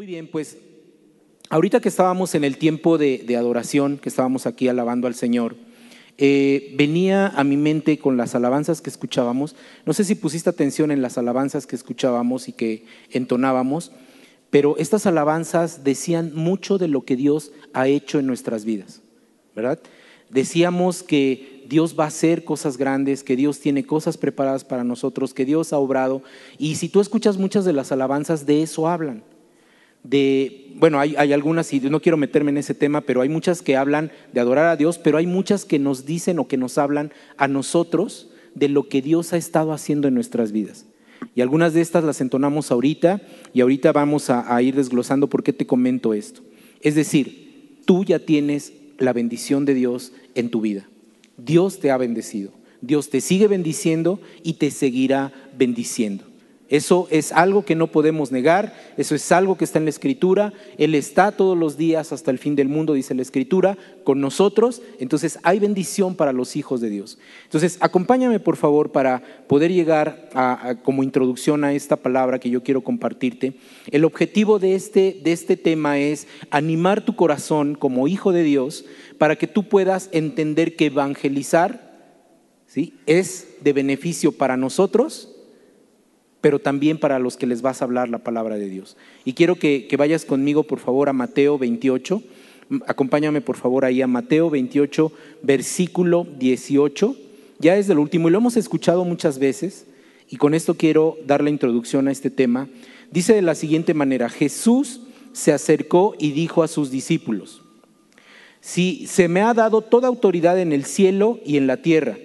Muy bien, pues ahorita que estábamos en el tiempo de, adoración, que estábamos aquí alabando al Señor, eh, venía a mi mente con las alabanzas que escuchábamos. No sé si pusiste atención en las alabanzas que escuchábamos y que entonábamos, pero estas alabanzas decían mucho de lo que Dios ha hecho en nuestras vidas, ¿verdad? Decíamos que Dios va a hacer cosas grandes, que Dios tiene cosas preparadas para nosotros, que Dios ha obrado. Y si tú escuchas muchas de las alabanzas, de eso hablan de, bueno, hay, algunas, y no quiero meterme en ese tema, pero hay muchas que hablan de adorar a Dios, pero hay muchas que nos dicen o que nos hablan a nosotros de lo que Dios ha estado haciendo en nuestras vidas. Y algunas de estas las entonamos ahorita y ahorita vamos a, a ir desglosando por qué te comento esto. Es decir, tú ya tienes la bendición de Dios en tu vida. Dios te ha bendecido. Dios te sigue bendiciendo y te seguirá bendiciendo. Eso es algo que no podemos negar, eso es algo que está en la Escritura. Él está todos los días hasta el fin del mundo, dice la Escritura, con nosotros. Entonces hay bendición para los hijos de Dios. Entonces acompáñame por favor para poder llegar a, como introducción a esta palabra que yo quiero compartirte. El objetivo de este, de este tema es animar tu corazón como hijo de Dios para que tú puedas entender que evangelizar ¿sí? es de beneficio para nosotros pero también para los que les vas a hablar la palabra de Dios. Y quiero que, vayas conmigo, por favor, a Mateo 28. Acompáñame, por favor, ahí a Mateo 28, versículo 18. Ya es del último y lo hemos escuchado muchas veces, y con esto quiero dar la introducción a este tema. Dice de la siguiente manera, Jesús se acercó y dijo a sus discípulos, si se me ha dado toda autoridad en el cielo y en la tierra,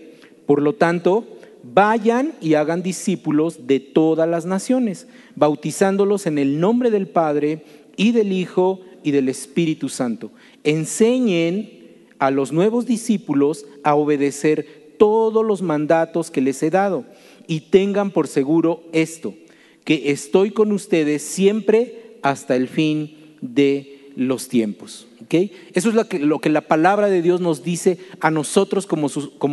por lo tanto, vayan y hagan discípulos de todas las naciones, bautizándolos en el nombre del Padre y del Hijo y del Espíritu Santo. Enseñen a los nuevos discípulos a obedecer todos los mandatos que les he dado y tengan por seguro esto, que estoy con ustedes siempre hasta el fin de los tiempos. Eso es lo que, la palabra de Dios nos dice a nosotros como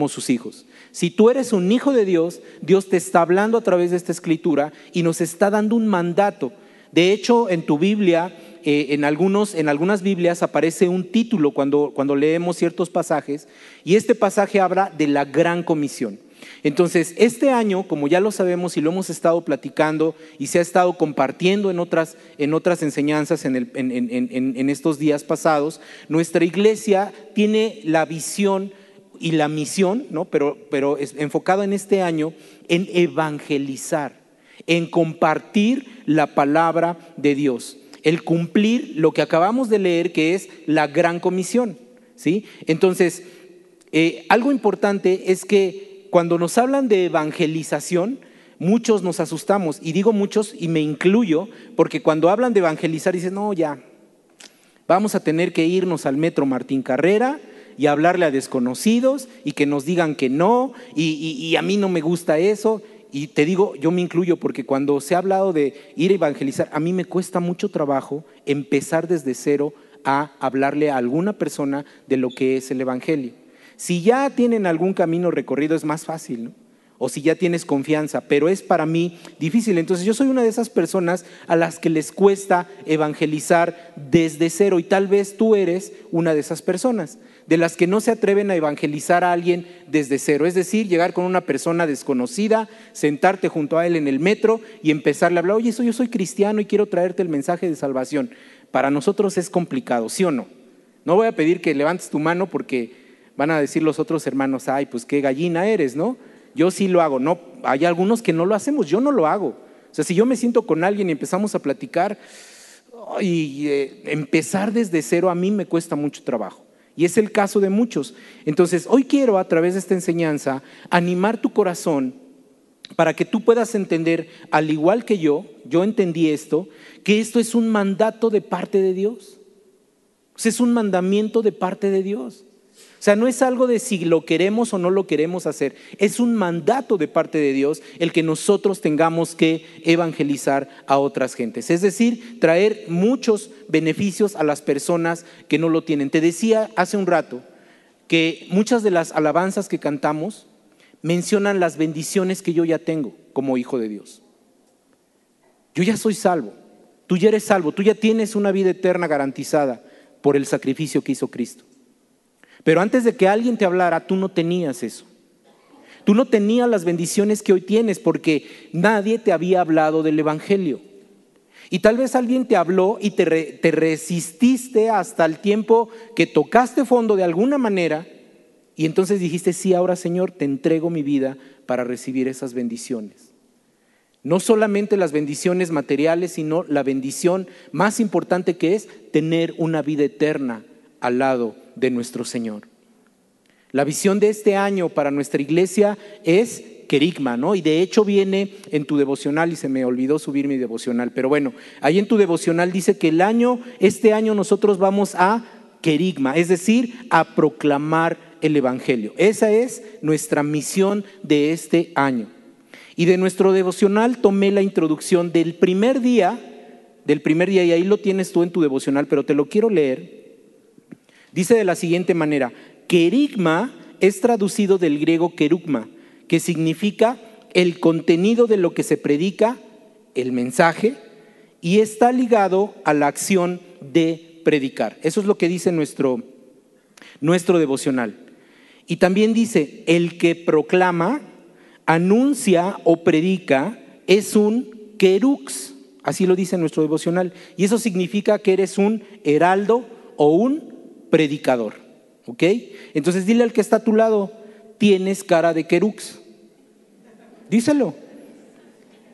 sus hijos. Si tú eres un hijo de Dios, Dios te está hablando a través de esta escritura y nos está dando un mandato. De hecho, en tu Biblia, eh, en, algunos, en algunas Biblias aparece un título cuando, cuando leemos ciertos pasajes y este pasaje habla de la gran comisión. Entonces, este año, como ya lo sabemos y lo hemos estado platicando y se ha estado compartiendo en otras, en otras enseñanzas en, en estos días pasados, nuestra iglesia tiene la visión y la misión, ¿no? pero, pero es enfocado en este año, en evangelizar, en compartir la palabra de Dios, el cumplir lo que acabamos de leer, que es la gran comisión. ¿sí? Entonces, eh, algo importante es que cuando nos hablan de evangelización, muchos nos asustamos, y digo muchos y me incluyo, porque cuando hablan de evangelizar dicen, no, ya, vamos a tener que irnos al metro Martín Carrera, y hablarle a desconocidos y que nos digan que no y, a mí no me gusta eso. Y te digo, yo me incluyo porque cuando se ha hablado de ir a evangelizar, a mí me cuesta mucho trabajo empezar desde cero a hablarle a alguna persona de lo que es el Evangelio. Si ya tienen algún camino recorrido es más fácil, ¿no? o si ya tienes confianza, pero es para mí difícil. Entonces yo soy una de esas personas a las que les cuesta evangelizar desde cero y tal vez tú eres una de esas personas de las que no se atreven a evangelizar a alguien desde cero. Es decir, llegar con una persona desconocida, sentarte junto a él en el metro y empezarle a hablar, oye, yo soy cristiano y quiero traerte el mensaje de salvación. Para nosotros es complicado, ¿sí o no? No voy a pedir que levantes tu mano porque van a decir los otros hermanos, ay, pues qué gallina eres, ¿no? Yo sí lo hago, no, hay algunos que no lo hacemos, yo no lo hago. O sea, si yo me siento con alguien y empezamos a platicar, y eh, empezar desde cero a mí me cuesta mucho trabajo. Y es el caso de muchos. Entonces, hoy quiero a través de esta enseñanza animar tu corazón para que tú puedas entender, al igual que yo, yo entendí esto, que esto es un mandato de parte de Dios. es un mandamiento de parte de Dios. Sea, no es algo de si lo queremos o no lo queremos hacer. Es un mandato de parte de Dios el que nosotros tengamos que evangelizar a otras gentes. Es decir, traer muchos beneficios a las personas que no lo tienen. Te decía hace un rato que muchas de las alabanzas que cantamos mencionan las bendiciones que yo ya tengo como hijo de Dios. Yo ya soy salvo. Tú ya eres salvo, tú ya tienes una vida eterna garantizada por el sacrificio que hizo Cristo. Pero antes de que alguien te hablara, tú no tenías eso. Tú no tenías las bendiciones que hoy tienes porque nadie te había hablado del Evangelio. Y tal vez alguien te habló y te, te, resististe hasta el tiempo que tocaste fondo de alguna manera y entonces dijiste, sí, ahora Señor, te entrego mi vida para recibir esas bendiciones. No solamente las bendiciones materiales, sino la bendición más importante que es tener una vida eterna al lado de nuestro Señor. La visión de este año para nuestra iglesia es querigma, ¿no? Y de hecho viene en tu devocional y se me olvidó subir mi devocional, pero bueno, ahí en tu devocional dice que el año, este año nosotros vamos a querigma, es decir, a proclamar el Evangelio. Esa es nuestra misión de este año. Y de nuestro devocional tomé la introducción del primer día, del primer día, y ahí lo tienes tú en tu devocional, pero te lo quiero leer. Dice de la siguiente manera, Querigma es traducido del griego querugma, que significa el contenido de lo que se predica, el mensaje, y está ligado a la acción de predicar. Eso es lo que dice nuestro, nuestro devocional. Y también dice, el que proclama, anuncia o predica es un querux, así lo dice nuestro devocional. Y eso significa que eres un heraldo o un predicador. ¿Ok? Entonces dile al que está a tu lado, tienes cara de querux. Díselo.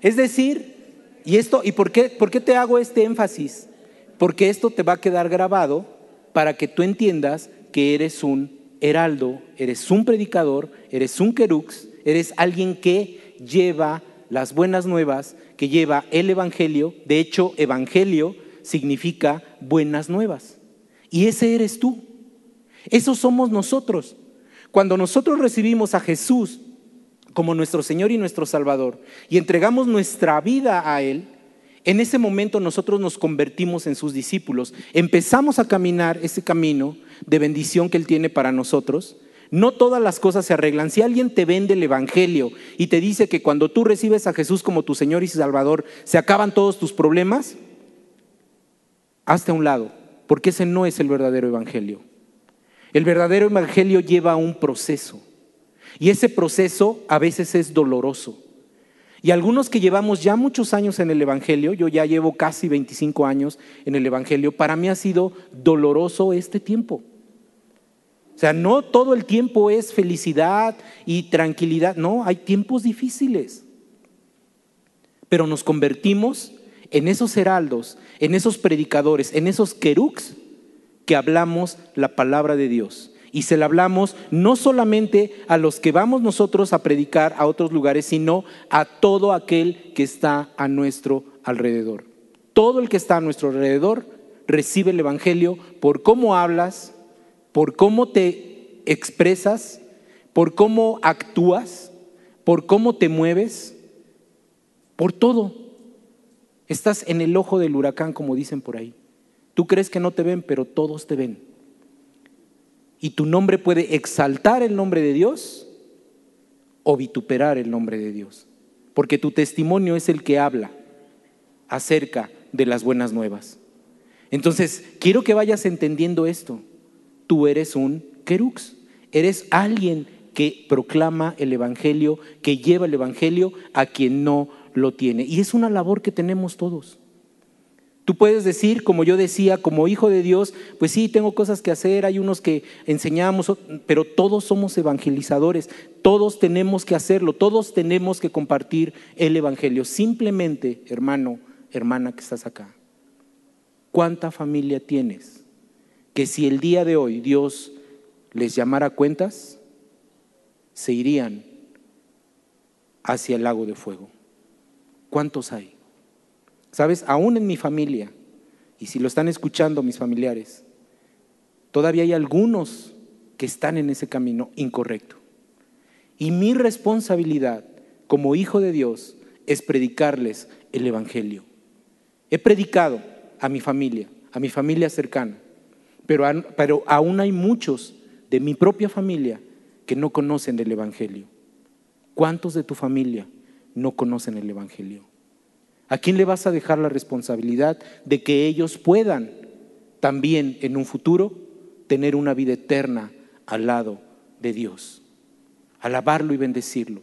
Es decir, y esto, ¿y por qué, por qué te hago este énfasis? Porque esto te va a quedar grabado para que tú entiendas que eres un heraldo, eres un predicador, eres un querux, eres alguien que lleva las buenas nuevas, que lleva el evangelio. De hecho, evangelio significa buenas nuevas. Y ese eres tú. Eso somos nosotros. Cuando nosotros recibimos a Jesús como nuestro Señor y nuestro Salvador y entregamos nuestra vida a Él, en ese momento nosotros nos convertimos en sus discípulos. Empezamos a caminar ese camino de bendición que Él tiene para nosotros. No todas las cosas se arreglan. Si alguien te vende el Evangelio y te dice que cuando tú recibes a Jesús como tu Señor y Salvador se acaban todos tus problemas, hazte a un lado, porque ese no es el verdadero Evangelio. El verdadero evangelio lleva un proceso y ese proceso a veces es doloroso. Y algunos que llevamos ya muchos años en el Evangelio, yo ya llevo casi 25 años en el Evangelio, para mí ha sido doloroso este tiempo. O sea, no todo el tiempo es felicidad y tranquilidad, no, hay tiempos difíciles. Pero nos convertimos en esos heraldos, en esos predicadores, en esos querux que hablamos la palabra de Dios. Y se la hablamos no solamente a los que vamos nosotros a predicar a otros lugares, sino a todo aquel que está a nuestro alrededor. Todo el que está a nuestro alrededor recibe el Evangelio por cómo hablas, por cómo te expresas, por cómo actúas, por cómo te mueves, por todo. Estás en el ojo del huracán, como dicen por ahí. Tú crees que no te ven, pero todos te ven. Y tu nombre puede exaltar el nombre de Dios o vituperar el nombre de Dios. Porque tu testimonio es el que habla acerca de las buenas nuevas. Entonces, quiero que vayas entendiendo esto. Tú eres un querux, eres alguien que proclama el Evangelio, que lleva el Evangelio a quien no lo tiene. Y es una labor que tenemos todos. Tú puedes decir, como yo decía, como hijo de Dios, pues sí, tengo cosas que hacer, hay unos que enseñamos, pero todos somos evangelizadores, todos tenemos que hacerlo, todos tenemos que compartir el Evangelio. Simplemente, hermano, hermana que estás acá, ¿cuánta familia tienes que si el día de hoy Dios les llamara cuentas, se irían hacia el lago de fuego? ¿Cuántos hay? Sabes, aún en mi familia, y si lo están escuchando mis familiares, todavía hay algunos que están en ese camino incorrecto. Y mi responsabilidad como hijo de Dios es predicarles el Evangelio. He predicado a mi familia, a mi familia cercana, pero, pero aún hay muchos de mi propia familia que no conocen el Evangelio. ¿Cuántos de tu familia no conocen el Evangelio? ¿A quién le vas a dejar la responsabilidad de que ellos puedan también en un futuro tener una vida eterna al lado de Dios? Alabarlo y bendecirlo.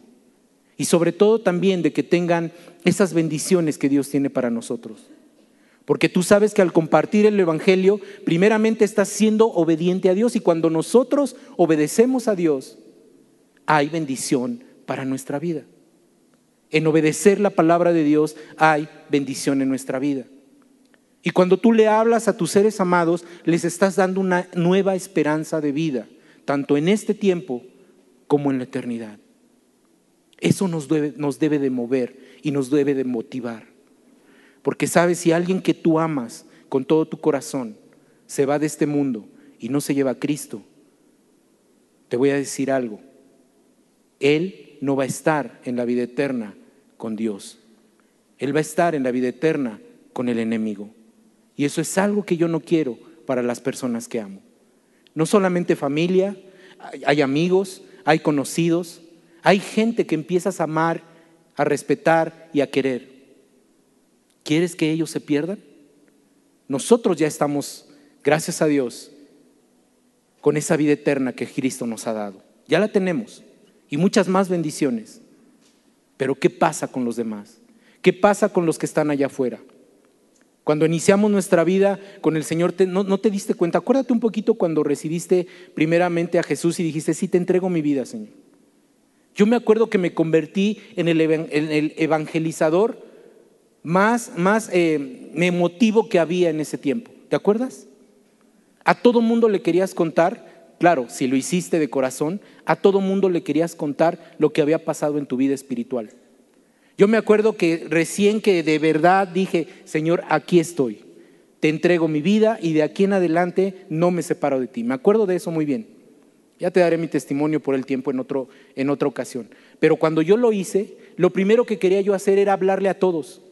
Y sobre todo también de que tengan esas bendiciones que Dios tiene para nosotros. Porque tú sabes que al compartir el Evangelio, primeramente estás siendo obediente a Dios y cuando nosotros obedecemos a Dios, hay bendición para nuestra vida. En obedecer la palabra de Dios hay bendición en nuestra vida. Y cuando tú le hablas a tus seres amados, les estás dando una nueva esperanza de vida, tanto en este tiempo como en la eternidad. Eso nos debe, nos debe de mover y nos debe de motivar. Porque sabes, si alguien que tú amas con todo tu corazón se va de este mundo y no se lleva a Cristo, te voy a decir algo. Él no va a estar en la vida eterna con Dios. Él va a estar en la vida eterna con el enemigo. Y eso es algo que yo no quiero para las personas que amo. No solamente familia, hay amigos, hay conocidos, hay gente que empiezas a amar, a respetar y a querer. ¿Quieres que ellos se pierdan? Nosotros ya estamos, gracias a Dios, con esa vida eterna que Cristo nos ha dado. Ya la tenemos y muchas más bendiciones. Pero ¿qué pasa con los demás? ¿Qué pasa con los que están allá afuera? Cuando iniciamos nuestra vida con el Señor, no, te diste cuenta. Acuérdate un poquito cuando recibiste primeramente a Jesús y dijiste, sí, te entrego mi vida, Señor. Yo me acuerdo que me convertí en el, evangelizador más, más eh, emotivo que había en ese tiempo. ¿Te acuerdas? A todo mundo le querías contar, claro, si lo hiciste de corazón, a todo mundo le querías contar lo que había pasado en tu vida espiritual. Yo me acuerdo que recién que de verdad dije, Señor, aquí estoy. Te entrego mi vida y de aquí en adelante no me separo de ti. Me acuerdo de eso muy bien. Ya te daré mi testimonio por el tiempo en, otro, en otra ocasión. Pero cuando yo lo hice, lo primero que quería yo hacer era hablarle a todos.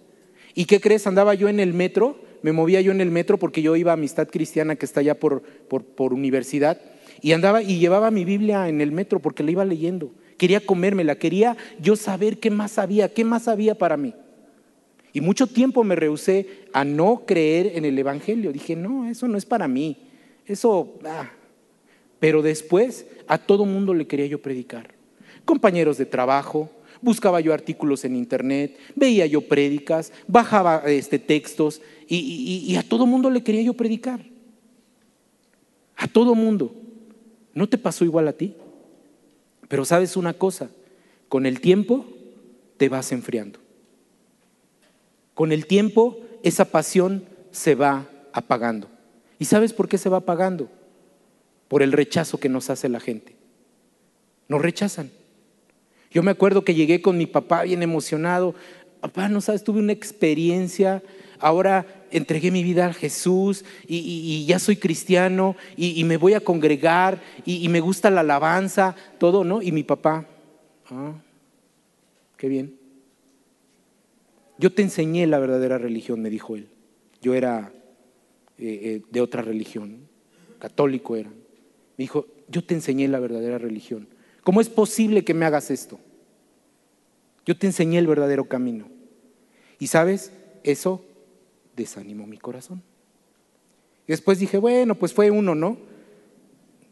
¿Y qué crees? Andaba yo en el metro, me movía yo en el metro porque yo iba a Amistad Cristiana que está allá por, por, por universidad. Y andaba y llevaba mi Biblia en el metro porque la iba leyendo quería comérmela, quería yo saber qué más había, qué más había para mí. Y mucho tiempo me rehusé a no creer en el Evangelio. Dije, no, eso no es para mí. Eso, ah. pero después a todo mundo le quería yo predicar. Compañeros de trabajo, buscaba yo artículos en internet, veía yo prédicas, bajaba este, textos y, y a todo mundo le quería yo predicar. A todo mundo. ¿No te pasó igual a ti? Pero sabes una cosa, con el tiempo te vas enfriando. Con el tiempo esa pasión se va apagando. ¿Y sabes por qué se va apagando? Por el rechazo que nos hace la gente. Nos rechazan. Yo me acuerdo que llegué con mi papá bien emocionado. Papá, no sabes, tuve una experiencia. Ahora entregué mi vida a Jesús y, ya soy cristiano y, me voy a congregar y, me gusta la alabanza, todo, ¿no? Y mi papá, ah, qué bien. Yo te enseñé la verdadera religión, me dijo él. Yo era eh, eh, de otra religión, católico era. Me dijo, yo te enseñé la verdadera religión. ¿Cómo es posible que me hagas esto? Yo te enseñé el verdadero camino. Y sabes, eso desanimó mi corazón. Después dije, bueno, pues fue uno, ¿no?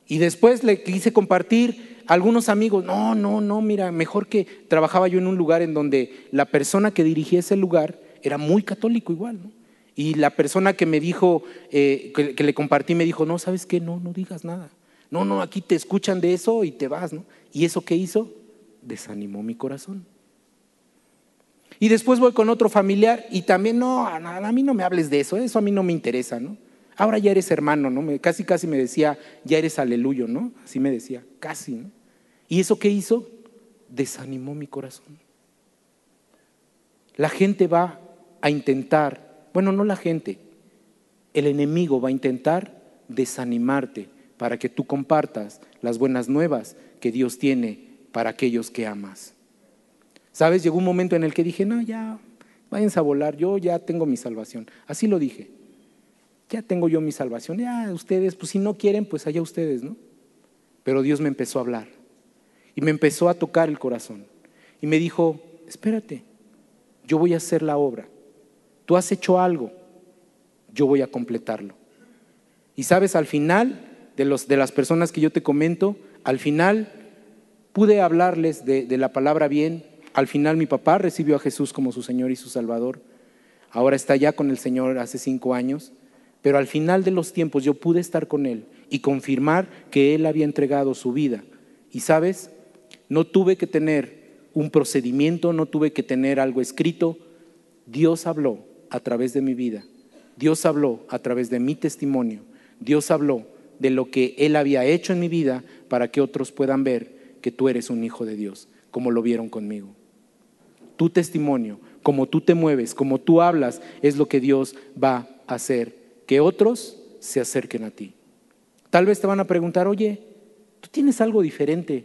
Y después le quise compartir a algunos amigos, no, no, no, mira, mejor que trabajaba yo en un lugar en donde la persona que dirigía ese lugar era muy católico igual, ¿no? Y la persona que me dijo, eh, que, que, le compartí, me dijo, no, ¿sabes qué? No, no digas nada. No, no, aquí te escuchan de eso y te vas, ¿no? ¿Y eso qué hizo? Desanimó mi corazón. Y después voy con otro familiar y también, no, a mí no me hables de eso, eso a mí no me interesa, ¿no? Ahora ya eres hermano, ¿no? Casi, casi me decía, ya eres aleluyo, ¿no? Así me decía, casi, ¿no? ¿Y eso qué hizo? Desanimó mi corazón. La gente va a intentar, bueno, no la gente, el enemigo va a intentar desanimarte para que tú compartas las buenas nuevas que Dios tiene para aquellos que amas. ¿Sabes? Llegó un momento en el que dije, no, ya, váyanse a volar, yo ya tengo mi salvación. Así lo dije. Ya tengo yo mi salvación. Ya ustedes, pues si no quieren, pues allá ustedes, ¿no? Pero Dios me empezó a hablar y me empezó a tocar el corazón. Y me dijo, espérate, yo voy a hacer la obra. tú has hecho algo, yo voy a completarlo. Y sabes, al final de, los, de las personas que yo te comento, al final pude hablarles de, de la palabra bien. Al final mi papá recibió a Jesús como su Señor y su Salvador. Ahora está ya con el Señor hace cinco años. Pero al final de los tiempos yo pude estar con Él y confirmar que Él había entregado su vida. Y sabes, no tuve que tener un procedimiento, no tuve que tener algo escrito. Dios habló a través de mi vida. Dios habló a través de mi testimonio. Dios habló de lo que Él había hecho en mi vida para que otros puedan ver que tú eres un hijo de Dios, como lo vieron conmigo. Tu testimonio, como tú te mueves, como tú hablas, es lo que Dios va a hacer, que otros se acerquen a ti. Tal vez te van a preguntar, oye, tú tienes algo diferente,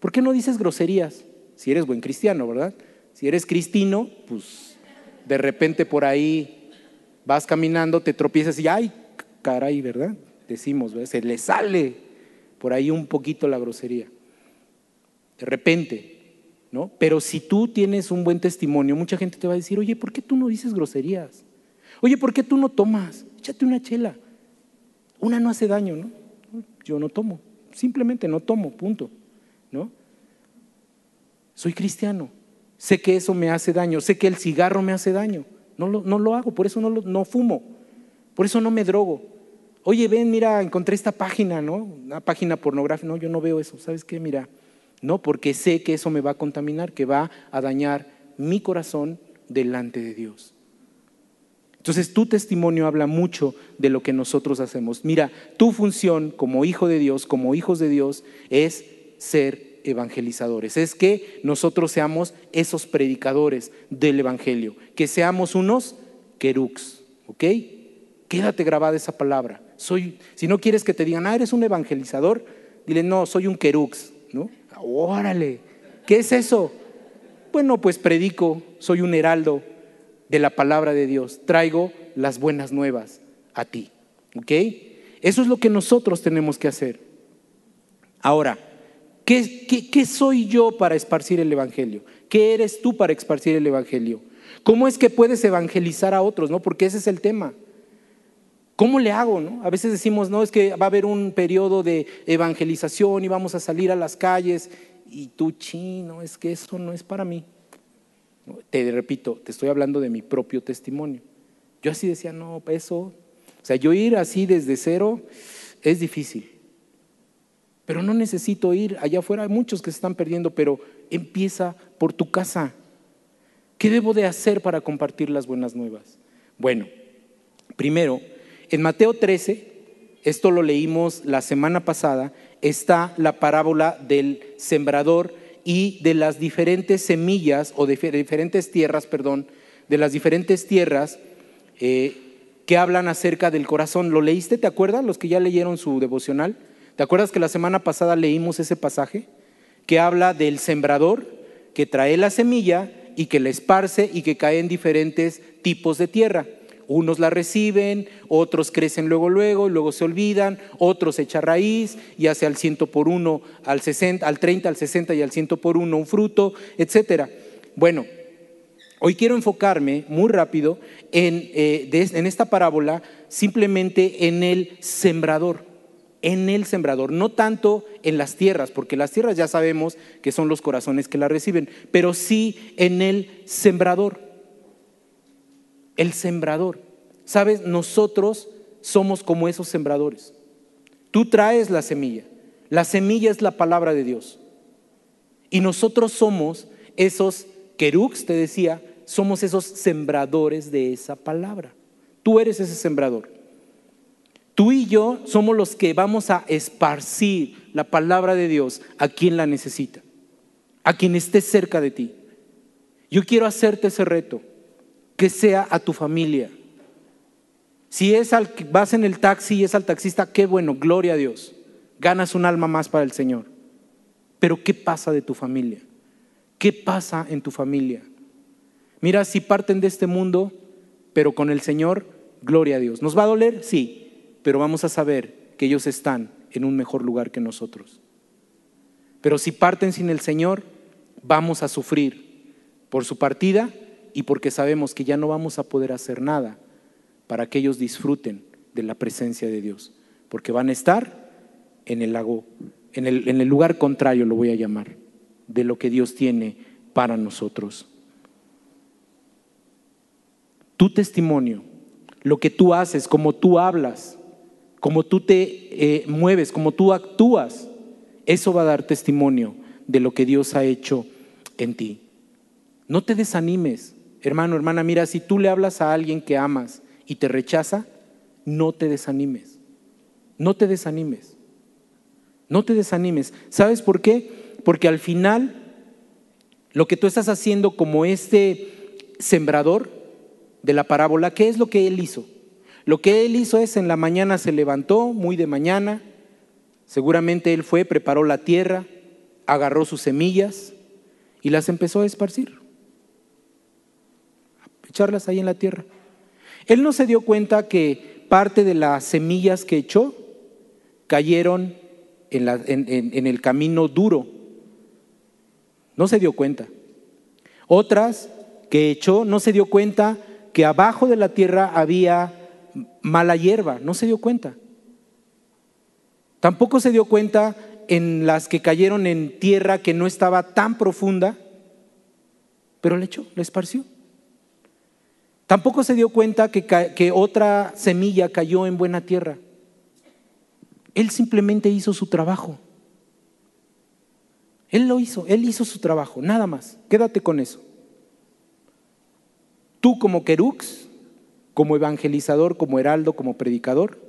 ¿por qué no dices groserías? Si eres buen cristiano, ¿verdad? Si eres cristino, pues de repente por ahí vas caminando, te tropiezas y, ay, caray, ¿verdad? Decimos, ¿verdad? se le sale por ahí un poquito la grosería. De repente, ¿no? Pero si tú tienes un buen testimonio, mucha gente te va a decir, oye, ¿por qué tú no dices groserías? Oye, ¿por qué tú no tomas? Échate una chela. Una no hace daño, ¿no? Yo no tomo, simplemente no tomo, punto, ¿no? Soy cristiano, sé que eso me hace daño, sé que el cigarro me hace daño, no lo, hago, por eso no, no fumo, por eso no me drogo. Oye, ven, mira, encontré esta página, ¿no? Una página pornográfica, no, yo no veo eso, ¿sabes qué? Mira, no, porque sé que eso me va a contaminar, que va a dañar mi corazón delante de Dios. Entonces tu testimonio habla mucho de lo que nosotros hacemos. Mira, tu función como hijo de Dios, como hijos de Dios, es ser evangelizadores. Es que nosotros seamos esos predicadores del Evangelio, que seamos unos querux, ¿ok? Quédate grabada esa palabra. Soy, si no quieres que te digan, ah, eres un evangelizador, dile, no, soy un querux, ¿no? Órale, ¿qué es eso? Bueno, pues predico, soy un heraldo de la palabra de Dios, traigo las buenas nuevas a ti, ¿ok? Eso es lo que nosotros tenemos que hacer. Ahora, ¿qué, qué, qué soy yo para esparcir el Evangelio? ¿Qué eres tú para esparcir el Evangelio? ¿Cómo es que puedes evangelizar a otros? ¿no? Porque ese es el tema. ¿Cómo le hago? No? A veces decimos, no, es que va a haber un periodo de evangelización y vamos a salir a las calles y tú, chino, es que eso no es para mí. Te repito, te estoy hablando de mi propio testimonio. Yo así decía, no, eso, o sea, yo ir así desde cero es difícil. Pero no necesito ir allá afuera, hay muchos que se están perdiendo, pero empieza por tu casa. ¿Qué debo de hacer para compartir las buenas nuevas? Bueno, primero, en Mateo 13, esto lo leímos la semana pasada, está la parábola del sembrador y de las diferentes semillas o de diferentes tierras, perdón, de las diferentes tierras eh, que hablan acerca del corazón. ¿Lo leíste? ¿Te acuerdas? Los que ya leyeron su devocional. ¿Te acuerdas que la semana pasada leímos ese pasaje que habla del sembrador que trae la semilla y que la esparce y que cae en diferentes tipos de tierra? Unos la reciben, otros crecen luego, luego, y luego se olvidan, otros echa raíz y hace al ciento por uno, al, 60, al 30, al 60 y al ciento por uno un fruto, etcétera. Bueno, hoy quiero enfocarme muy rápido en, eh, en esta parábola simplemente en el sembrador en el sembrador, no tanto en las tierras, porque las tierras ya sabemos que son los corazones que la reciben, pero sí en el sembrador el sembrador. Sabes, nosotros somos como esos sembradores. Tú traes la semilla. La semilla es la palabra de Dios. Y nosotros somos esos querux, te decía, somos esos sembradores de esa palabra. Tú eres ese sembrador. Tú y yo somos los que vamos a esparcir la palabra de Dios a quien la necesita, a quien esté cerca de ti. Yo quiero hacerte ese reto que sea a tu familia. Si es al, vas en el taxi y es al taxista, qué bueno, gloria a Dios. Ganas un alma más para el Señor. Pero ¿qué pasa de tu familia? ¿Qué pasa en tu familia? Mira, si parten de este mundo, pero con el Señor, gloria a Dios. ¿Nos va a doler? Sí, pero vamos a saber que ellos están en un mejor lugar que nosotros. Pero si parten sin el Señor, vamos a sufrir por su partida y porque sabemos que ya no vamos a poder hacer nada para que ellos disfruten de la presencia de Dios, porque van a estar en el lago, en el, lugar contrario, lo voy a llamar, de lo que Dios tiene para nosotros. Tu testimonio, lo que tú haces, como tú hablas, como tú te eh, mueves, como tú actúas, eso va a dar testimonio de lo que Dios ha hecho en ti. No te desanimes, hermano, hermana, mira, si tú le hablas a alguien que amas y te rechaza, no te desanimes. No te desanimes. No te desanimes. ¿Sabes por qué? Porque al final lo que tú estás haciendo como este sembrador de la parábola, ¿qué es lo que él hizo? Lo que él hizo es en la mañana se levantó, muy de mañana, seguramente él fue, preparó la tierra, agarró sus semillas y las empezó a esparcir, echarlas ahí en la tierra. Él no se dio cuenta que parte de las semillas que echó cayeron en, el camino duro. No se dio cuenta. Otras que echó no se dio cuenta que abajo de la tierra había mala hierba, no se dio cuenta. Tampoco se dio cuenta en las que cayeron en tierra que no estaba tan profunda, pero le echó, le esparció. Tampoco se dio cuenta que, que otra semilla cayó en buena tierra. Él simplemente hizo su trabajo. Él lo hizo, él hizo su trabajo, nada más. Quédate con eso. Tú como querux, como evangelizador, como heraldo, como predicador,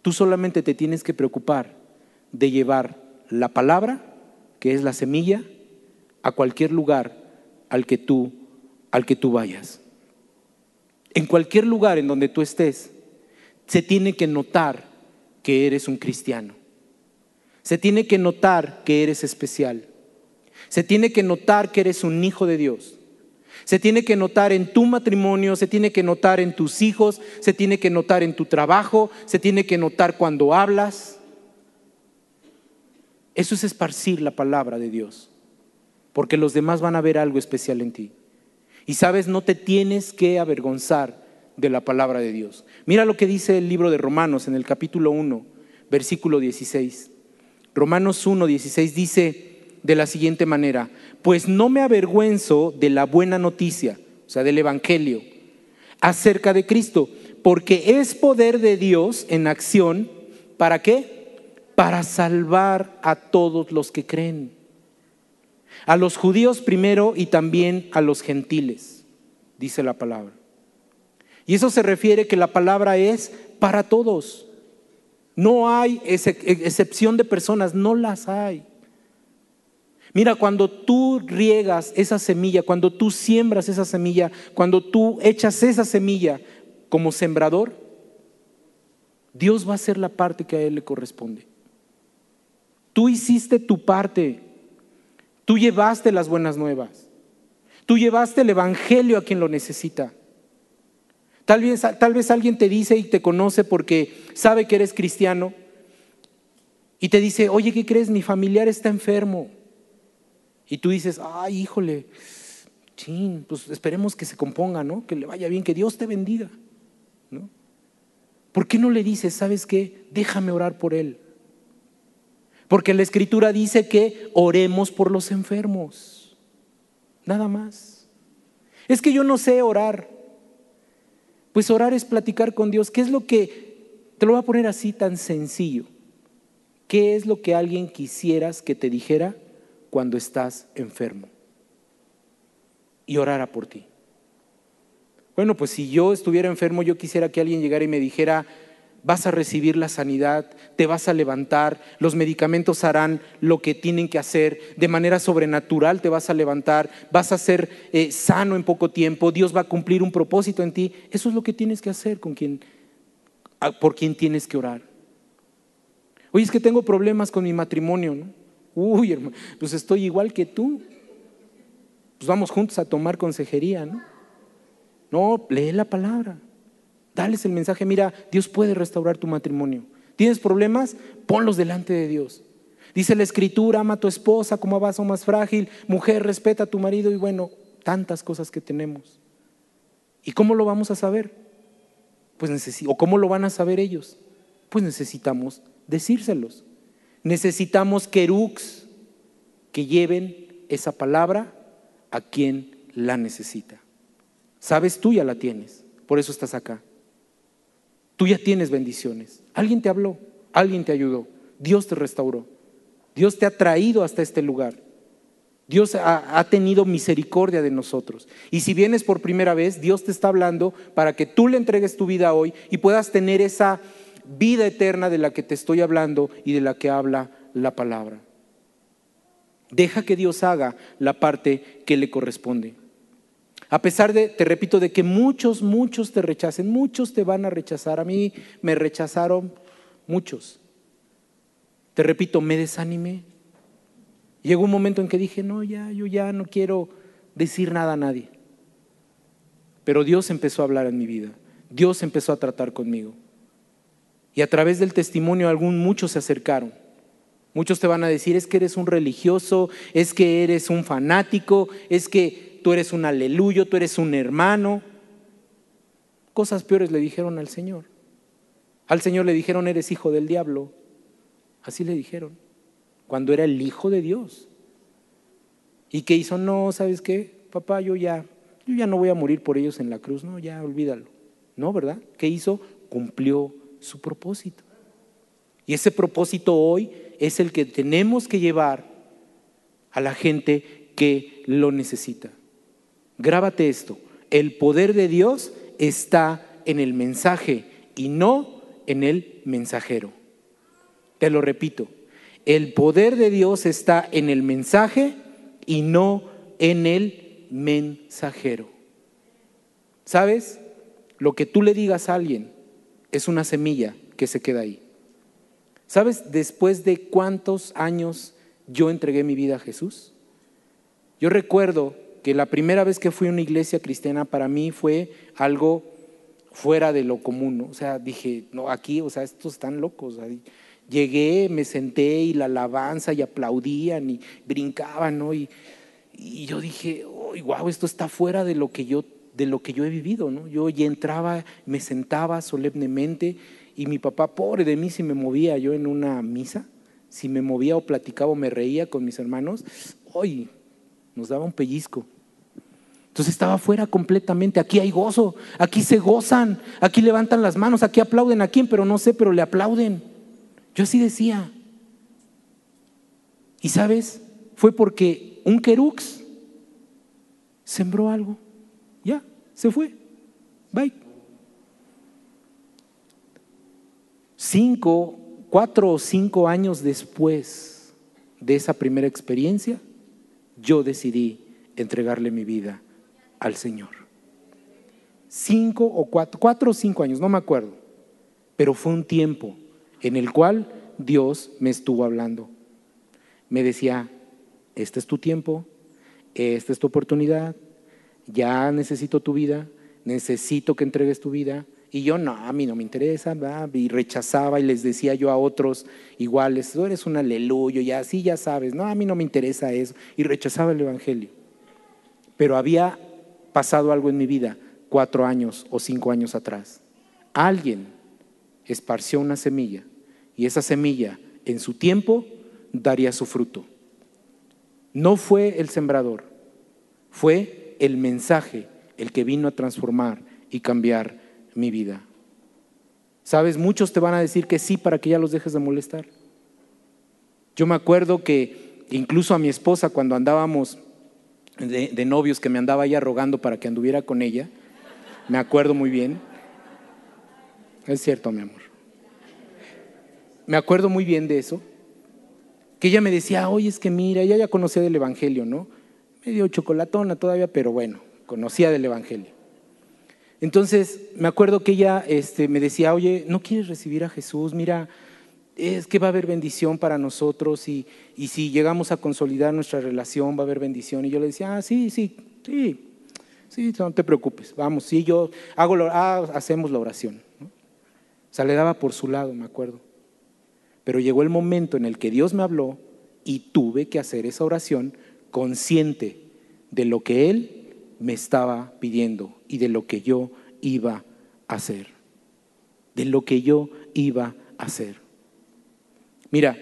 tú solamente te tienes que preocupar de llevar la palabra, que es la semilla, a cualquier lugar al que tú al que tú vayas. En cualquier lugar en donde tú estés, se tiene que notar que eres un cristiano. Se tiene que notar que eres especial. Se tiene que notar que eres un hijo de Dios. Se tiene que notar en tu matrimonio, se tiene que notar en tus hijos, se tiene que notar en tu trabajo, se tiene que notar cuando hablas. Eso es esparcir la palabra de Dios, porque los demás van a ver algo especial en ti. Y sabes, no te tienes que avergonzar de la palabra de Dios. Mira lo que dice el libro de Romanos en el capítulo 1, versículo 16. Romanos 1, 16 dice de la siguiente manera, pues no me avergüenzo de la buena noticia, o sea, del Evangelio, acerca de Cristo, porque es poder de Dios en acción, ¿para qué? Para salvar a todos los que creen. A los judíos primero y también a los gentiles, dice la palabra. Y eso se refiere que la palabra es para todos. No hay excepción de personas, no las hay. Mira, cuando tú riegas esa semilla, cuando tú siembras esa semilla, cuando tú echas esa semilla como sembrador, Dios va a hacer la parte que a Él le corresponde. Tú hiciste tu parte, tú llevaste las buenas nuevas, tú llevaste el Evangelio a quien lo necesita. Tal vez, tal vez alguien te dice y te conoce porque sabe que eres cristiano y te dice, oye, ¿qué crees? Mi familiar está enfermo. Y tú dices, ay, híjole, chin, pues esperemos que se componga, ¿no? Que le vaya bien, que Dios te bendiga, ¿no? ¿Por qué no le dices, sabes qué? Déjame orar por él. Porque la escritura dice que oremos por los enfermos. Nada más. Es que yo no sé orar. Pues orar es platicar con Dios. ¿Qué es lo que, te lo voy a poner así tan sencillo? ¿Qué es lo que alguien quisieras que te dijera cuando estás enfermo? Y orara por ti. Bueno, pues si yo estuviera enfermo, yo quisiera que alguien llegara y me dijera, vas a recibir la sanidad, te vas a levantar, los medicamentos harán lo que tienen que hacer, de manera sobrenatural te vas a levantar, vas a ser eh, sano en poco tiempo, Dios va a cumplir un propósito en ti. Eso es lo que tienes que hacer con quien, por quien tienes que orar. Oye, es que tengo problemas con mi matrimonio. Uy, hermano, pues estoy igual que tú. Pues vamos juntos a tomar consejería, ¿no? No, lee la palabra. Dales el mensaje, mira, Dios puede restaurar tu matrimonio. ¿Tienes problemas? Ponlos delante de Dios. Dice la escritura, ama a tu esposa como a vaso más frágil, mujer, respeta a tu marido y bueno, tantas cosas que tenemos. ¿Y cómo lo vamos a saber? Pues ¿O cómo lo van a saber ellos? Pues necesitamos decírselos. Necesitamos querux que lleven esa palabra a quien la necesita. Sabes, tú ya la tienes, por eso estás acá. Tú ya tienes bendiciones. Alguien te habló, alguien te ayudó, Dios te restauró, Dios te ha traído hasta este lugar. Dios ha, tenido misericordia de nosotros. Y si vienes por primera vez, Dios te está hablando para que tú le entregues tu vida hoy y puedas tener esa vida eterna de la que te estoy hablando y de la que habla la palabra. Deja que Dios haga la parte que le corresponde. A pesar de, te repito, de que muchos, muchos te rechacen, muchos te van a rechazar. A mí me rechazaron muchos. Te repito, me desanimé. Llegó un momento en que dije, no, ya, yo ya no quiero decir nada a nadie. Pero Dios empezó a hablar en mi vida. Dios empezó a tratar conmigo. Y a través del testimonio algún muchos se acercaron. Muchos te van a decir, es que eres un religioso, es que eres un fanático, es que tú eres un aleluyo, tú eres un hermano. Cosas peores le dijeron al Señor. Al Señor le dijeron, eres hijo del diablo. Así le dijeron cuando era el Hijo de Dios. Y que hizo, no, ¿sabes qué? Papá, yo ya, yo ya no voy a morir por ellos en la cruz, no, ya olvídalo. No, ¿verdad? ¿Qué hizo? Cumplió su propósito. Y ese propósito hoy es el que tenemos que llevar a la gente que lo necesita. Grábate esto, el poder de Dios está en el mensaje y no en el mensajero. Te lo repito, el poder de Dios está en el mensaje y no en el mensajero. ¿Sabes? Lo que tú le digas a alguien es una semilla que se queda ahí. ¿Sabes después de cuántos años yo entregué mi vida a Jesús? Yo recuerdo que la primera vez que fui a una iglesia cristiana para mí fue algo fuera de lo común. O sea, dije, no, aquí, o sea, estos están locos. Llegué, me senté y la alabanza y aplaudían y brincaban, ¿no? Y, yo dije, oh, wow, esto está fuera de lo que yo de lo que yo he vivido, ¿no? Yo ya entraba, me sentaba solemnemente y mi papá, pobre de mí, si me movía yo en una misa, si me movía o platicaba o me reía con mis hermanos, hoy nos daba un pellizco. Entonces estaba fuera completamente. Aquí hay gozo, aquí se gozan, aquí levantan las manos, aquí aplauden a quién, pero no sé, pero le aplauden. Yo así decía. Y sabes, fue porque un querux sembró algo. Ya, se fue. Bye. Cinco, cuatro o cinco años después de esa primera experiencia, yo decidí entregarle mi vida al Señor. Cinco o cuatro, cuatro o cinco años, no me acuerdo, pero fue un tiempo en el cual Dios me estuvo hablando. Me decía, este es tu tiempo, esta es tu oportunidad, ya necesito tu vida, necesito que entregues tu vida. Y yo, no, a mí no me interesa, y rechazaba y les decía yo a otros iguales, tú eres un aleluyo, y así ya sabes, no, a mí no me interesa eso, y rechazaba el Evangelio. Pero había pasado algo en mi vida cuatro años o cinco años atrás. Alguien esparció una semilla y esa semilla en su tiempo daría su fruto. No fue el sembrador, fue el mensaje el que vino a transformar y cambiar mi vida. Sabes, muchos te van a decir que sí para que ya los dejes de molestar. Yo me acuerdo que incluso a mi esposa cuando andábamos de, novios, que me andaba ya rogando para que anduviera con ella, me acuerdo muy bien. Es cierto, mi amor me acuerdo muy bien de eso, que ella me decía, oye, es que mira, ella ya conocía del Evangelio, ¿no? Medio chocolatona todavía, pero bueno, conocía del Evangelio. Entonces, me acuerdo que ella este, me decía, oye, ¿no quieres recibir a Jesús? Mira, es que va a haber bendición para nosotros y, si llegamos a consolidar nuestra relación va a haber bendición. Y yo le decía, ah, sí, sí, sí, sí, no te preocupes, vamos, sí, yo hago, ah, hacemos la oración. O sea, le daba por su lado, me acuerdo. Pero llegó el momento en el que Dios me habló y tuve que hacer esa oración consciente de lo que Él me estaba pidiendo y de lo que yo iba a hacer. De lo que yo iba a hacer. Mira,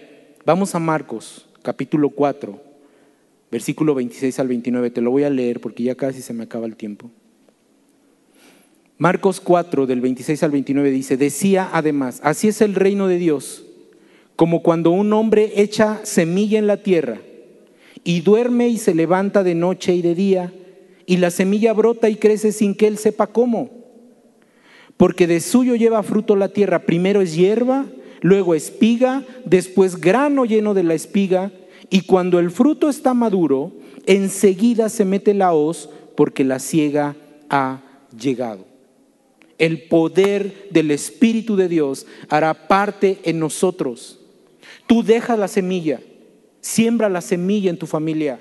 vamos a Marcos, capítulo 4, versículo 26 al 29. Te lo voy a leer porque ya casi se me acaba el tiempo. Marcos 4, del 26 al 29 dice, decía además, así es el reino de Dios, como cuando un hombre echa semilla en la tierra y duerme y se levanta de noche y de día, y la semilla brota y crece sin que él sepa cómo. Porque de suyo lleva fruto la tierra, primero es hierba, luego espiga, después grano lleno de la espiga, y cuando el fruto está maduro, enseguida se mete la hoz, porque la ciega ha llegado. El poder del Espíritu de Dios hará parte en nosotros. Tú dejas la semilla, Siembra la semilla en tu familia.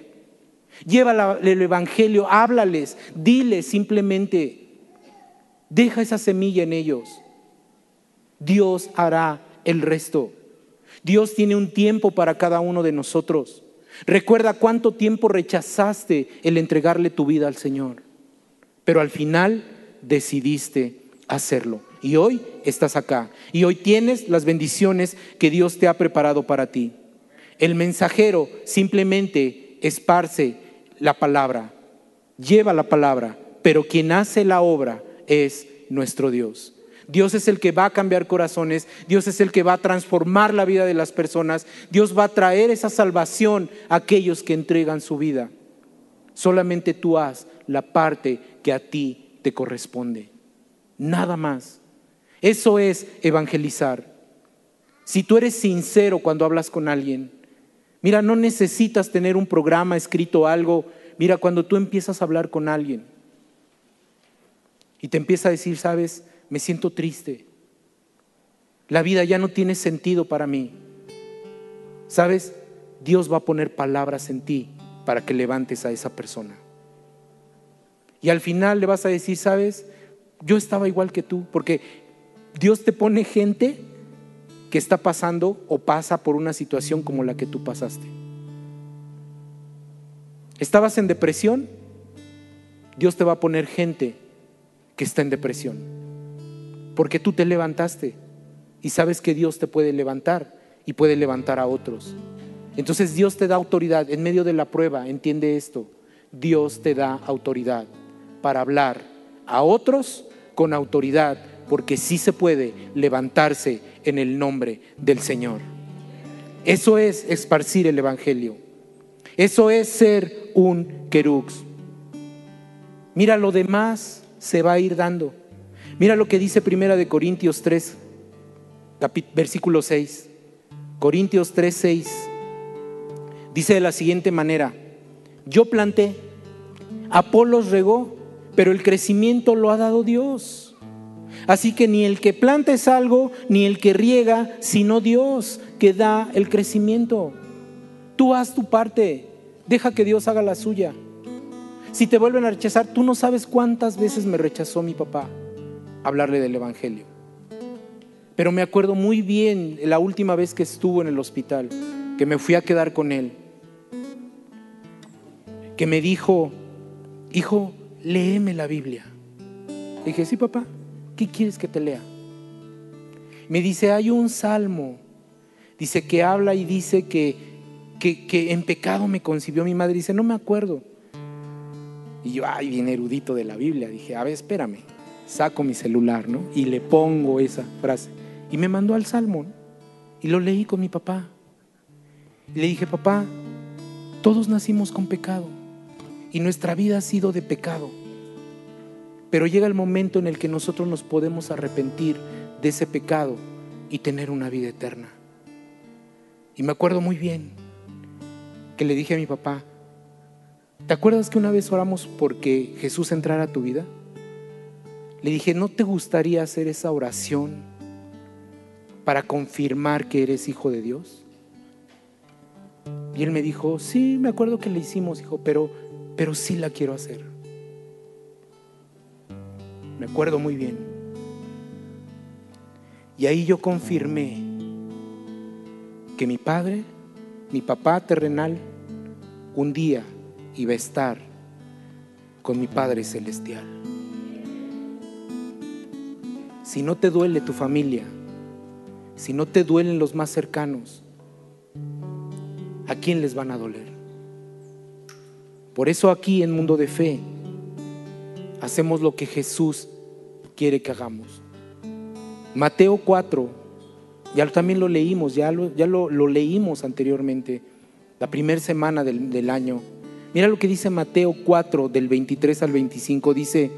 Lleva el Evangelio, háblales, diles simplemente. Deja esa semilla en ellos. Dios hará el resto. Dios tiene un tiempo para cada uno de nosotros. Recuerda cuánto tiempo rechazaste el entregarle tu vida al Señor. Pero al final decidiste hacerlo. Y hoy estás acá. Y hoy tienes las bendiciones que Dios te ha preparado para ti. El mensajero simplemente esparce la palabra, lleva la palabra, pero quien hace la obra es nuestro Dios. Dios es el que va a cambiar corazones, Dios es el que va a transformar la vida de las personas, Dios va a traer esa salvación a aquellos que entregan su vida. Solamente tú haz la parte que a ti te corresponde. Nada más. Eso es evangelizar. Si tú eres sincero cuando hablas con alguien, Mira, no necesitas tener un programa escrito algo. Mira, cuando tú empiezas a hablar con alguien y te empieza a decir, sabes, me siento triste. La vida ya no tiene sentido para mí. ¿Sabes? Dios va a poner palabras en ti para que levantes a esa persona. Y al final le vas a decir, ¿sabes? Yo estaba igual que tú, porque Dios te pone gente que está pasando o pasa por una situación como la que tú pasaste. ¿Estabas en depresión? Dios te va a poner gente que está en depresión. Porque tú te levantaste y sabes que Dios te puede levantar y puede levantar a otros. Entonces Dios te da autoridad en medio de la prueba, entiende esto. Dios te da autoridad para hablar a otros con autoridad, porque sí se puede levantarse en el nombre del Señor. Eso es esparcir el Evangelio. Eso es ser un querux. Mira, lo demás se va a ir dando. Mira lo que dice Primera de Corintios 3, versículo 6. Corintios 3, 6. Dice de la siguiente manera, yo planté, Apolos regó, pero el crecimiento lo ha dado Dios. Así que ni el que planta es algo, ni el que riega, sino Dios que da el crecimiento. Tú haz tu parte, deja que Dios haga la suya. Si te vuelven a rechazar, tú no sabes cuántas veces me rechazó mi papá hablarle del Evangelio. Pero me acuerdo muy bien la última vez que estuvo en el hospital, que me fui a quedar con él, que me dijo, hijo, léeme la Biblia. dije, sí, papá. ¿Qué quieres que te lea? Me dice, hay un salmo, dice que habla y dice que, que, en pecado me concibió mi madre. Dice, no me acuerdo. Y yo, ay, bien erudito de la Biblia. Dije, a ver, espérame. Saco mi celular, ¿no? Y le pongo esa frase. Y me mandó al salmo. Y lo leí con mi papá. Y le dije, papá, todos nacimos con pecado. Y nuestra vida ha sido de pecado. Pero llega el momento en el que nosotros nos podemos arrepentir de ese pecado y tener una vida eterna. Y me acuerdo muy bien que le dije a mi papá, ¿te acuerdas que una vez oramos porque Jesús entrara a tu vida? Le dije, ¿no te gustaría hacer esa oración para confirmar que eres hijo de Dios? Y él me dijo, sí, me acuerdo que le hicimos, hijo, pero, pero sí la quiero hacer. Me acuerdo muy bien. Y ahí yo confirmé que mi padre, mi papá terrenal, un día iba a estar con mi Padre Celestial. Si no te duele tu familia, si no te duelen los más cercanos, ¿a quién les van a doler? Por eso aquí en Mundo de Fe hacemos lo que Jesús quiere que hagamos. Mateo 4, ya también lo leímos, ya lo, ya lo, leímos anteriormente, la primera semana del, del año. Mira lo que dice Mateo 4, del 23 al 25, dice,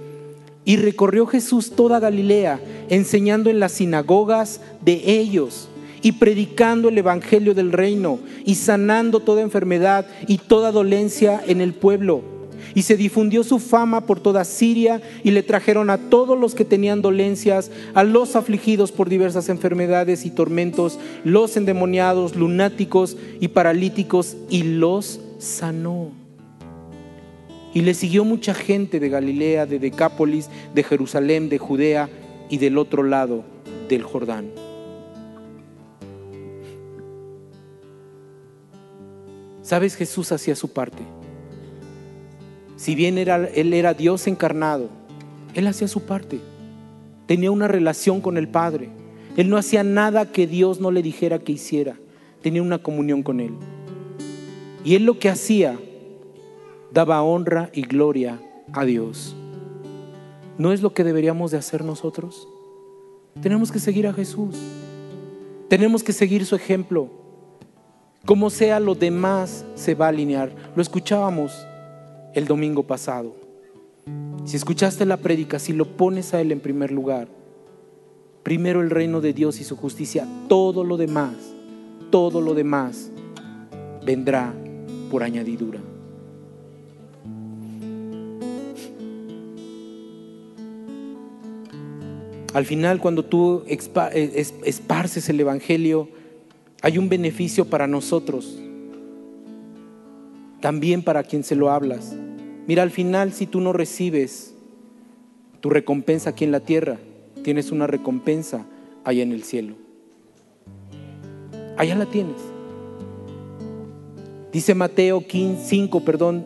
y recorrió Jesús toda Galilea, enseñando en las sinagogas de ellos y predicando el Evangelio del reino y sanando toda enfermedad y toda dolencia en el pueblo. Y se difundió su fama por toda Siria y le trajeron a todos los que tenían dolencias, a los afligidos por diversas enfermedades y tormentos, los endemoniados, lunáticos y paralíticos, y los sanó. Y le siguió mucha gente de Galilea, de Decápolis, de Jerusalén, de Judea y del otro lado del Jordán. ¿Sabes? Jesús hacía su parte. Si bien Él era Dios encarnado, Él hacía su parte. Tenía una relación con el Padre. Él no hacía nada que Dios no le dijera que hiciera. Tenía una comunión con Él. Y Él lo que hacía daba honra y gloria a Dios. ¿No es lo que deberíamos de hacer nosotros? Tenemos que seguir a Jesús. Tenemos que seguir su ejemplo. Como sea lo demás se va a alinear. Lo escuchábamos el domingo pasado. Si escuchaste la prédica, si lo pones a Él en primer lugar, primero el reino de Dios y su justicia, todo lo demás, todo lo demás vendrá por añadidura. Al final, cuando tú esparces el Evangelio, hay un beneficio para nosotros, también para quien se lo hablas. Mira, al final, si tú no recibes tu recompensa aquí en la tierra, tienes una recompensa allá en el cielo. Allá la tienes. Dice Mateo 15, 5, perdón,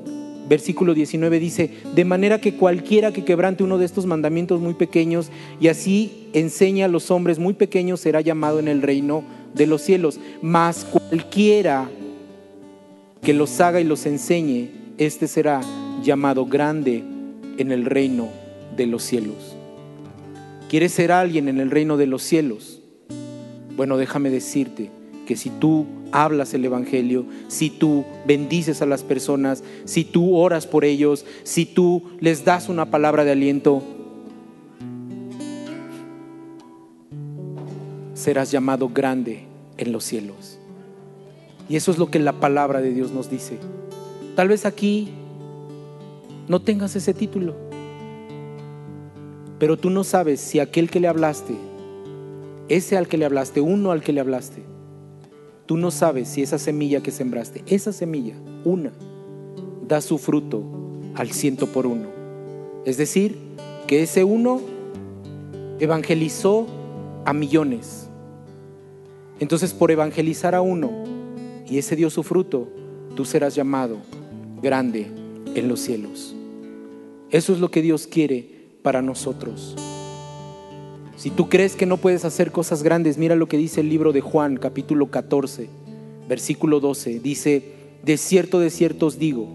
versículo 19 dice, de manera que cualquiera que quebrante uno de estos mandamientos muy pequeños y así enseña a los hombres muy pequeños será llamado en el reino de los cielos, mas cualquiera que los haga y los enseñe, este será llamado grande en el reino de los cielos. ¿Quieres ser alguien en el reino de los cielos? Bueno, déjame decirte que si tú hablas el Evangelio, si tú bendices a las personas, si tú oras por ellos, si tú les das una palabra de aliento, serás llamado grande en los cielos. Y eso es lo que la palabra de Dios nos dice. Tal vez aquí no tengas ese título, pero tú no sabes si aquel que le hablaste, ese al que le hablaste, uno al que le hablaste, Tú no sabes si esa semilla que sembraste, esa semilla, una, da su fruto al ciento por uno. Es decir, que ese uno evangelizó a millones. Entonces, por evangelizar a uno y ese dio su fruto, tú serás llamado grande en los cielos. Eso es lo que Dios quiere para nosotros. Si tú crees que no puedes hacer cosas grandes, mira lo que dice el libro de Juan, capítulo 14, versículo 12. Dice, de cierto, de cierto os digo,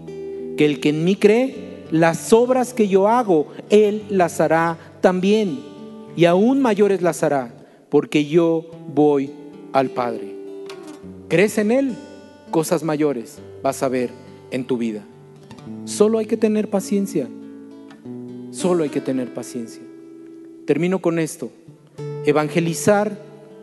que el que en mí cree, las obras que yo hago, él las hará también. Y aún mayores las hará, porque yo voy al Padre. ¿Crees en Él? Cosas mayores vas a ver en tu vida. Solo hay que tener paciencia. Solo hay que tener paciencia. Termino con esto. Evangelizar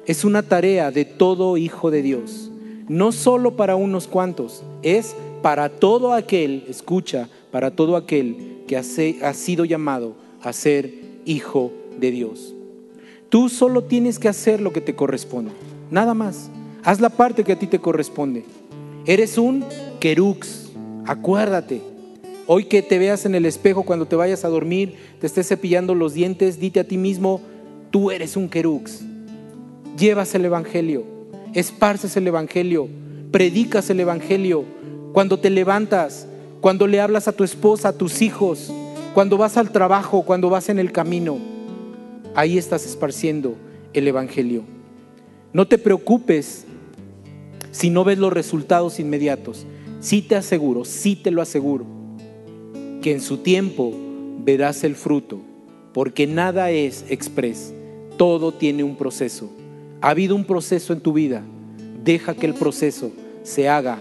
es una tarea de todo hijo de Dios, no solo para unos cuantos, es para todo aquel, escucha, para todo aquel que ha sido llamado a ser hijo de Dios. Tú solo tienes que hacer lo que te corresponde, nada más. Haz la parte que a ti te corresponde. Eres un querux, acuérdate, Hoy que te veas en el espejo cuando te vayas a dormir, te estés cepillando los dientes, dite a ti mismo, tú eres un querux. Llevas el Evangelio, esparces el Evangelio, predicas el Evangelio. Cuando te levantas, cuando le hablas a tu esposa, a tus hijos, cuando vas al trabajo, cuando vas en el camino. Ahí estás esparciendo el Evangelio. No te preocupes si no ves los resultados inmediatos. Sí te aseguro, sí te lo aseguro, que en su tiempo verás el fruto, porque nada es express, todo tiene un proceso. Ha habido un proceso en tu vida, deja que el proceso se haga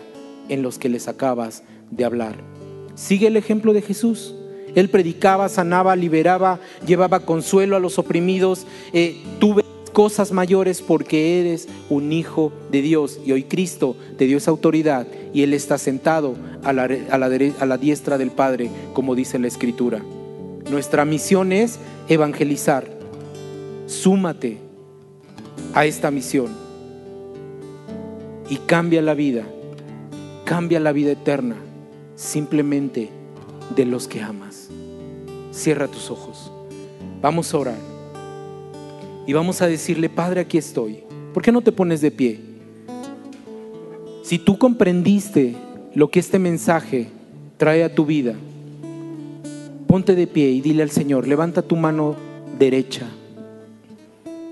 en los que les acabas de hablar. Sigue el ejemplo de Jesús. Él predicaba, sanaba, liberaba, llevaba consuelo a los oprimidos. Eh, tuve cosas mayores porque eres un hijo de Dios y hoy Cristo te dio esa autoridad y Él está sentado a la, a la diestra del Padre, como dice la Escritura. Nuestra misión es evangelizar. Súmate a esta misión y cambia la vida, cambia la vida eterna simplemente de los que amas. Cierra tus ojos. Vamos a orar. Y vamos a decirle, Padre, aquí estoy. ¿Por qué no te pones de pie? Si tú comprendiste lo que este mensaje trae a tu vida, ponte de pie y dile al Señor, levanta tu mano derecha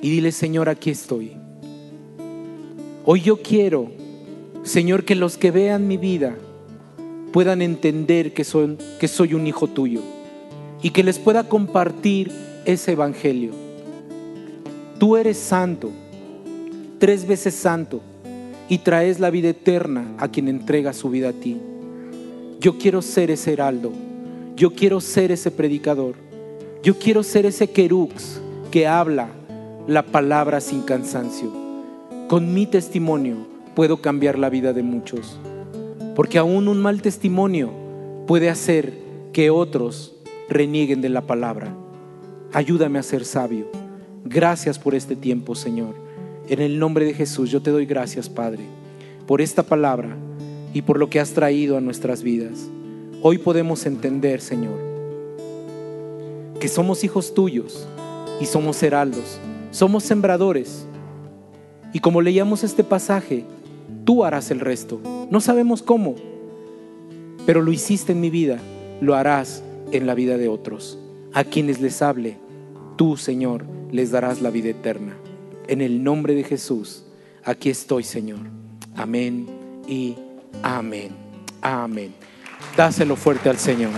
y dile, Señor, aquí estoy. Hoy yo quiero, Señor, que los que vean mi vida puedan entender que, son, que soy un hijo tuyo y que les pueda compartir ese evangelio. Tú eres santo, tres veces santo, y traes la vida eterna a quien entrega su vida a ti. Yo quiero ser ese heraldo, yo quiero ser ese predicador, yo quiero ser ese querux que habla la palabra sin cansancio. Con mi testimonio puedo cambiar la vida de muchos, porque aún un mal testimonio puede hacer que otros renieguen de la palabra. Ayúdame a ser sabio. Gracias por este tiempo, Señor. En el nombre de Jesús yo te doy gracias, Padre, por esta palabra y por lo que has traído a nuestras vidas. Hoy podemos entender, Señor, que somos hijos tuyos y somos heraldos somos sembradores. Y como leíamos este pasaje, tú harás el resto. No sabemos cómo, pero lo hiciste en mi vida, lo harás en la vida de otros. A quienes les hable, tú, Señor, les darás la vida eterna. En el nombre de Jesús, aquí estoy, Señor. Amén y amén. Amén. Dáselo fuerte al Señor.